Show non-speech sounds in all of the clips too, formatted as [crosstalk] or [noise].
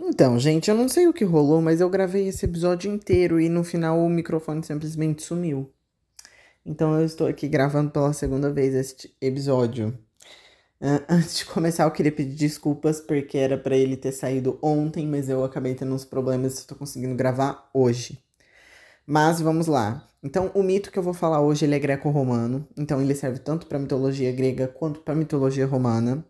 Então, gente, eu não sei o que rolou, mas eu gravei esse episódio inteiro e no final o microfone simplesmente sumiu. Então eu estou aqui gravando pela segunda vez este episódio. Uh, [laughs] antes de começar, eu queria pedir desculpas porque era para ele ter saído ontem, mas eu acabei tendo uns problemas e estou conseguindo gravar hoje. Mas vamos lá. Então, o mito que eu vou falar hoje ele é greco-romano, então ele serve tanto para mitologia grega quanto para mitologia romana.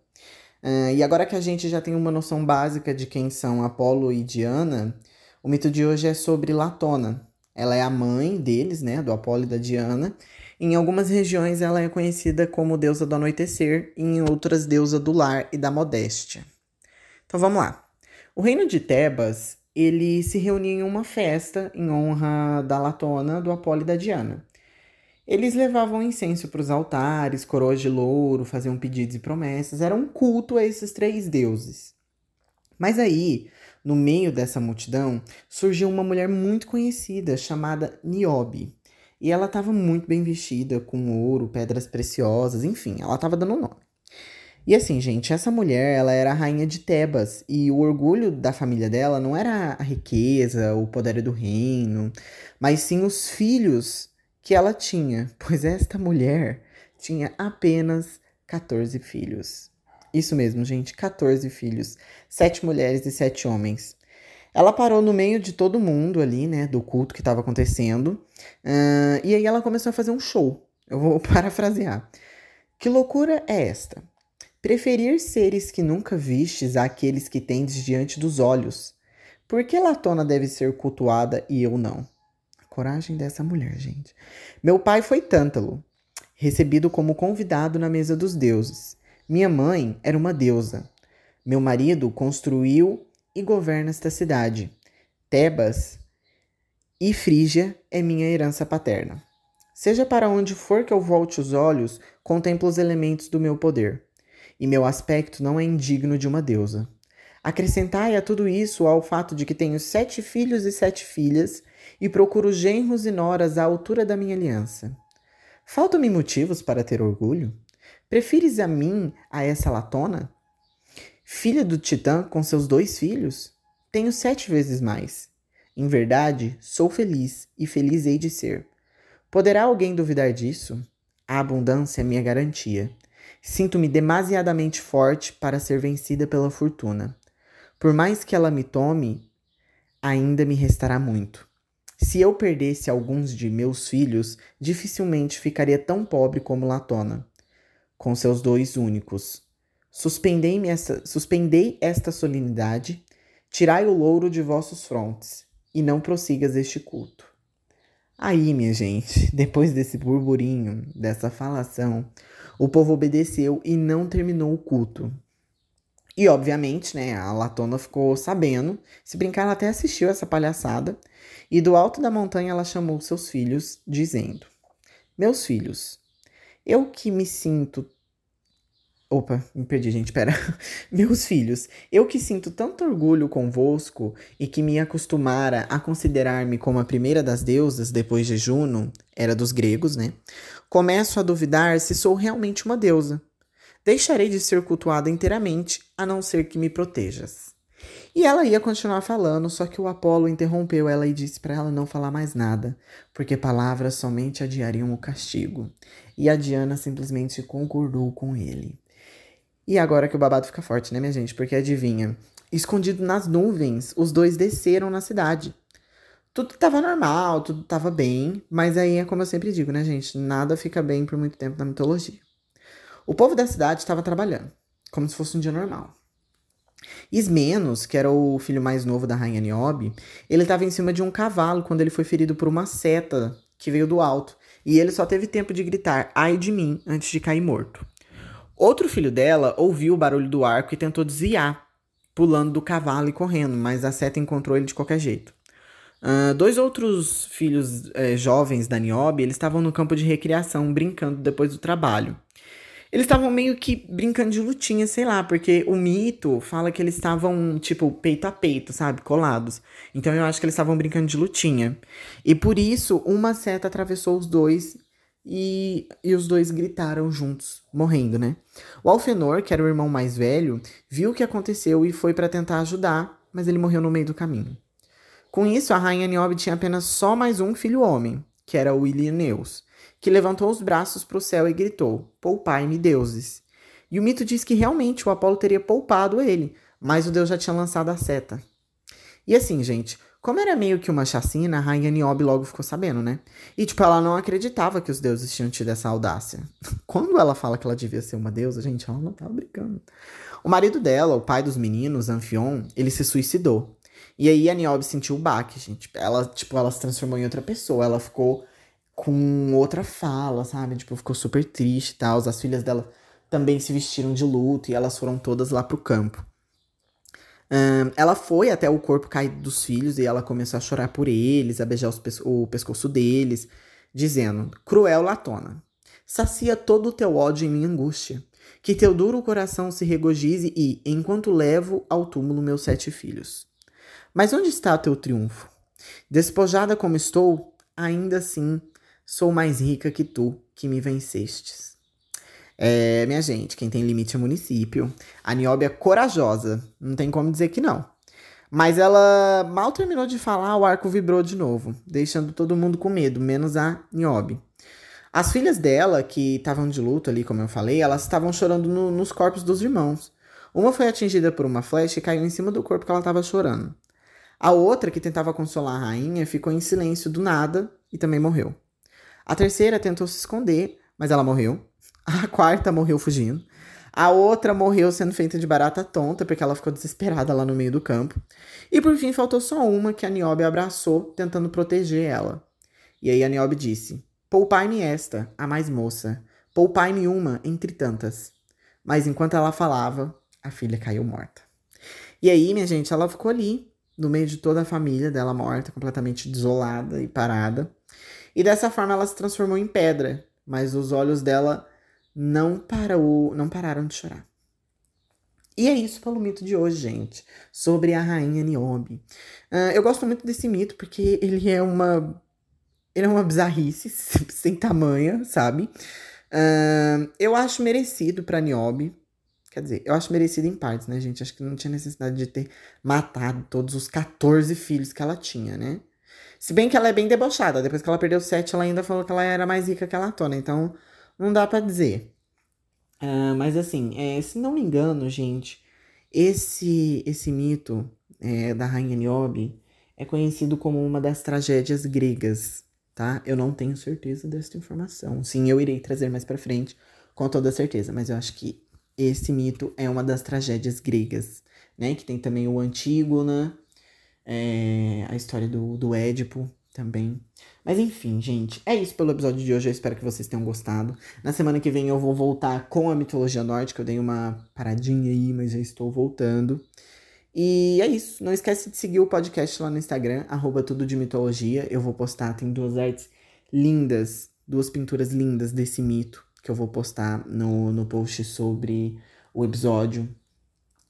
Uh, e agora que a gente já tem uma noção básica de quem são Apolo e Diana, o mito de hoje é sobre Latona. Ela é a mãe deles, né, do Apolo e da Diana. Em algumas regiões ela é conhecida como deusa do anoitecer, e em outras deusa do lar e da modéstia. Então vamos lá. O reino de Tebas, ele se reunia em uma festa em honra da Latona, do Apolo e da Diana. Eles levavam incenso para os altares, coroas de louro, faziam pedidos e promessas. Era um culto a esses três deuses. Mas aí, no meio dessa multidão, surgiu uma mulher muito conhecida chamada Niobe. E ela estava muito bem vestida, com ouro, pedras preciosas, enfim, ela estava dando nome. E assim, gente, essa mulher, ela era a rainha de Tebas, e o orgulho da família dela não era a riqueza, o poder do reino, mas sim os filhos que ela tinha, pois esta mulher tinha apenas 14 filhos. Isso mesmo, gente, 14 filhos, sete mulheres e sete homens. Ela parou no meio de todo mundo ali, né, do culto que estava acontecendo, uh, e aí ela começou a fazer um show. Eu vou [laughs] parafrasear. Que loucura é esta? Preferir seres que nunca vistes àqueles que tendes diante dos olhos. Por que Latona deve ser cultuada e eu não? Coragem dessa mulher, gente. Meu pai foi Tântalo, recebido como convidado na mesa dos deuses. Minha mãe era uma deusa. Meu marido construiu e governa esta cidade. Tebas e Frígia é minha herança paterna. Seja para onde for que eu volte os olhos, contemplo os elementos do meu poder. E meu aspecto não é indigno de uma deusa. Acrescentai a tudo isso ao fato de que tenho sete filhos e sete filhas, e procuro genros e noras à altura da minha aliança. Faltam-me motivos para ter orgulho? Prefires a mim a essa latona? Filha do Titã com seus dois filhos? Tenho sete vezes mais. Em verdade, sou feliz e feliz hei de ser. Poderá alguém duvidar disso? A abundância é minha garantia. Sinto-me demasiadamente forte para ser vencida pela fortuna. Por mais que ela me tome, ainda me restará muito. Se eu perdesse alguns de meus filhos, dificilmente ficaria tão pobre como Latona, com seus dois únicos. Suspendei, esta, suspendei esta solenidade, tirai o louro de vossos frontes, e não prossigas este culto. Aí, minha gente, [laughs] depois desse burburinho, dessa falação, o povo obedeceu e não terminou o culto. E, obviamente, né, a Latona ficou sabendo. Se brincar, ela até assistiu essa palhaçada. E do alto da montanha ela chamou seus filhos, dizendo: Meus filhos, eu que me sinto. Opa, me perdi, gente, pera. [laughs] Meus filhos, eu que sinto tanto orgulho convosco e que me acostumara a considerar-me como a primeira das deusas depois de Juno, era dos gregos, né? Começo a duvidar se sou realmente uma deusa. Deixarei de ser cultuada inteiramente, a não ser que me protejas. E ela ia continuar falando, só que o Apolo interrompeu ela e disse para ela não falar mais nada, porque palavras somente adiariam o castigo. E a Diana simplesmente concordou com ele. E agora que o babado fica forte, né, minha gente? Porque adivinha, escondido nas nuvens, os dois desceram na cidade. Tudo tava normal, tudo tava bem, mas aí é como eu sempre digo, né, gente? Nada fica bem por muito tempo na mitologia. O povo da cidade estava trabalhando, como se fosse um dia normal. Ismenos, que era o filho mais novo da rainha Niobe, ele estava em cima de um cavalo quando ele foi ferido por uma seta que veio do alto, e ele só teve tempo de gritar ai de mim antes de cair morto. Outro filho dela ouviu o barulho do arco e tentou desviar, pulando do cavalo e correndo, mas a seta encontrou ele de qualquer jeito. Uh, dois outros filhos eh, jovens da Niobe, eles estavam no campo de recreação, brincando depois do trabalho. Eles estavam meio que brincando de lutinha, sei lá, porque o mito fala que eles estavam, tipo, peito a peito, sabe? Colados. Então eu acho que eles estavam brincando de lutinha. E por isso, uma seta atravessou os dois e, e os dois gritaram juntos, morrendo, né? O Alfenor, que era o irmão mais velho, viu o que aconteceu e foi para tentar ajudar mas ele morreu no meio do caminho. Com isso, a rainha Niobe tinha apenas só mais um filho homem, que era o Ilioneus, que levantou os braços para o céu e gritou: Poupai-me, deuses. E o mito diz que realmente o Apolo teria poupado ele, mas o deus já tinha lançado a seta. E assim, gente, como era meio que uma chacina, a rainha Niobe logo ficou sabendo, né? E, tipo, ela não acreditava que os deuses tinham tido essa audácia. [laughs] Quando ela fala que ela devia ser uma deusa, gente, ela não tava brincando. O marido dela, o pai dos meninos, Anfion, ele se suicidou. E aí a Niobe sentiu o baque, gente. Ela, tipo, ela se transformou em outra pessoa. Ela ficou com outra fala, sabe? Tipo, ficou super triste e tal. As filhas dela também se vestiram de luto e elas foram todas lá pro campo. Um, ela foi até o corpo caído dos filhos e ela começou a chorar por eles, a beijar o pescoço deles, dizendo: Cruel Latona, sacia todo o teu ódio em minha angústia, que teu duro coração se regozije e, enquanto levo ao túmulo meus sete filhos. Mas onde está o teu triunfo? Despojada como estou, ainda assim sou mais rica que tu, que me vencestes. É, minha gente, quem tem limite é município. A Niobe é corajosa, não tem como dizer que não. Mas ela mal terminou de falar, o arco vibrou de novo, deixando todo mundo com medo, menos a Niobe. As filhas dela, que estavam de luto ali, como eu falei, elas estavam chorando no, nos corpos dos irmãos. Uma foi atingida por uma flecha e caiu em cima do corpo que ela estava chorando. A outra, que tentava consolar a rainha, ficou em silêncio do nada e também morreu. A terceira tentou se esconder, mas ela morreu. [laughs] A quarta morreu fugindo. A outra morreu sendo feita de barata tonta, porque ela ficou desesperada lá no meio do campo. E por fim faltou só uma que a Niobe abraçou, tentando proteger ela. E aí a Niobe disse: Poupai-me esta, a mais moça. Poupai-me uma entre tantas. Mas enquanto ela falava, a filha caiu morta. E aí, minha gente, ela ficou ali, no meio de toda a família dela morta, completamente desolada e parada. E dessa forma ela se transformou em pedra, mas os olhos dela não parou, não pararam de chorar. E é isso pelo mito de hoje, gente, sobre a rainha Niobe. Uh, eu gosto muito desse mito porque ele é uma ele é uma bizarrice [laughs] sem tamanha, sabe? Uh, eu acho merecido para Niobe. Quer dizer, eu acho merecido em partes, né, gente? Acho que não tinha necessidade de ter matado todos os 14 filhos que ela tinha, né? Se bem que ela é bem debochada. Depois que ela perdeu sete, ela ainda falou que ela era mais rica que a Latona. Então, não dá para dizer. Uh, mas assim, é, se não me engano, gente, esse esse mito é, da rainha Niobe é conhecido como uma das tragédias gregas, tá? Eu não tenho certeza dessa informação. Sim, eu irei trazer mais para frente, com toda certeza, mas eu acho que esse mito é uma das tragédias gregas, né? Que tem também o Antígona, é, a história do, do Édipo também. Mas enfim, gente, é isso pelo episódio de hoje. Eu espero que vocês tenham gostado. Na semana que vem eu vou voltar com a mitologia nórdica. Eu dei uma paradinha aí, mas já estou voltando. E é isso. Não esquece de seguir o podcast lá no Instagram, arroba tudo de mitologia. Eu vou postar, tem duas artes lindas, duas pinturas lindas desse mito que eu vou postar no, no post sobre o episódio.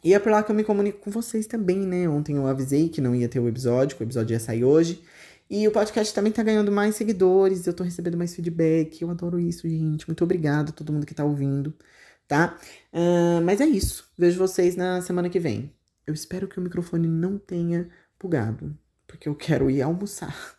E é por lá que eu me comunico com vocês também, né? Ontem eu avisei que não ia ter o episódio, que o episódio ia sair hoje. E o podcast também tá ganhando mais seguidores, eu tô recebendo mais feedback. Eu adoro isso, gente. Muito obrigada a todo mundo que tá ouvindo, tá? Uh, mas é isso. Vejo vocês na semana que vem. Eu espero que o microfone não tenha bugado, porque eu quero ir almoçar.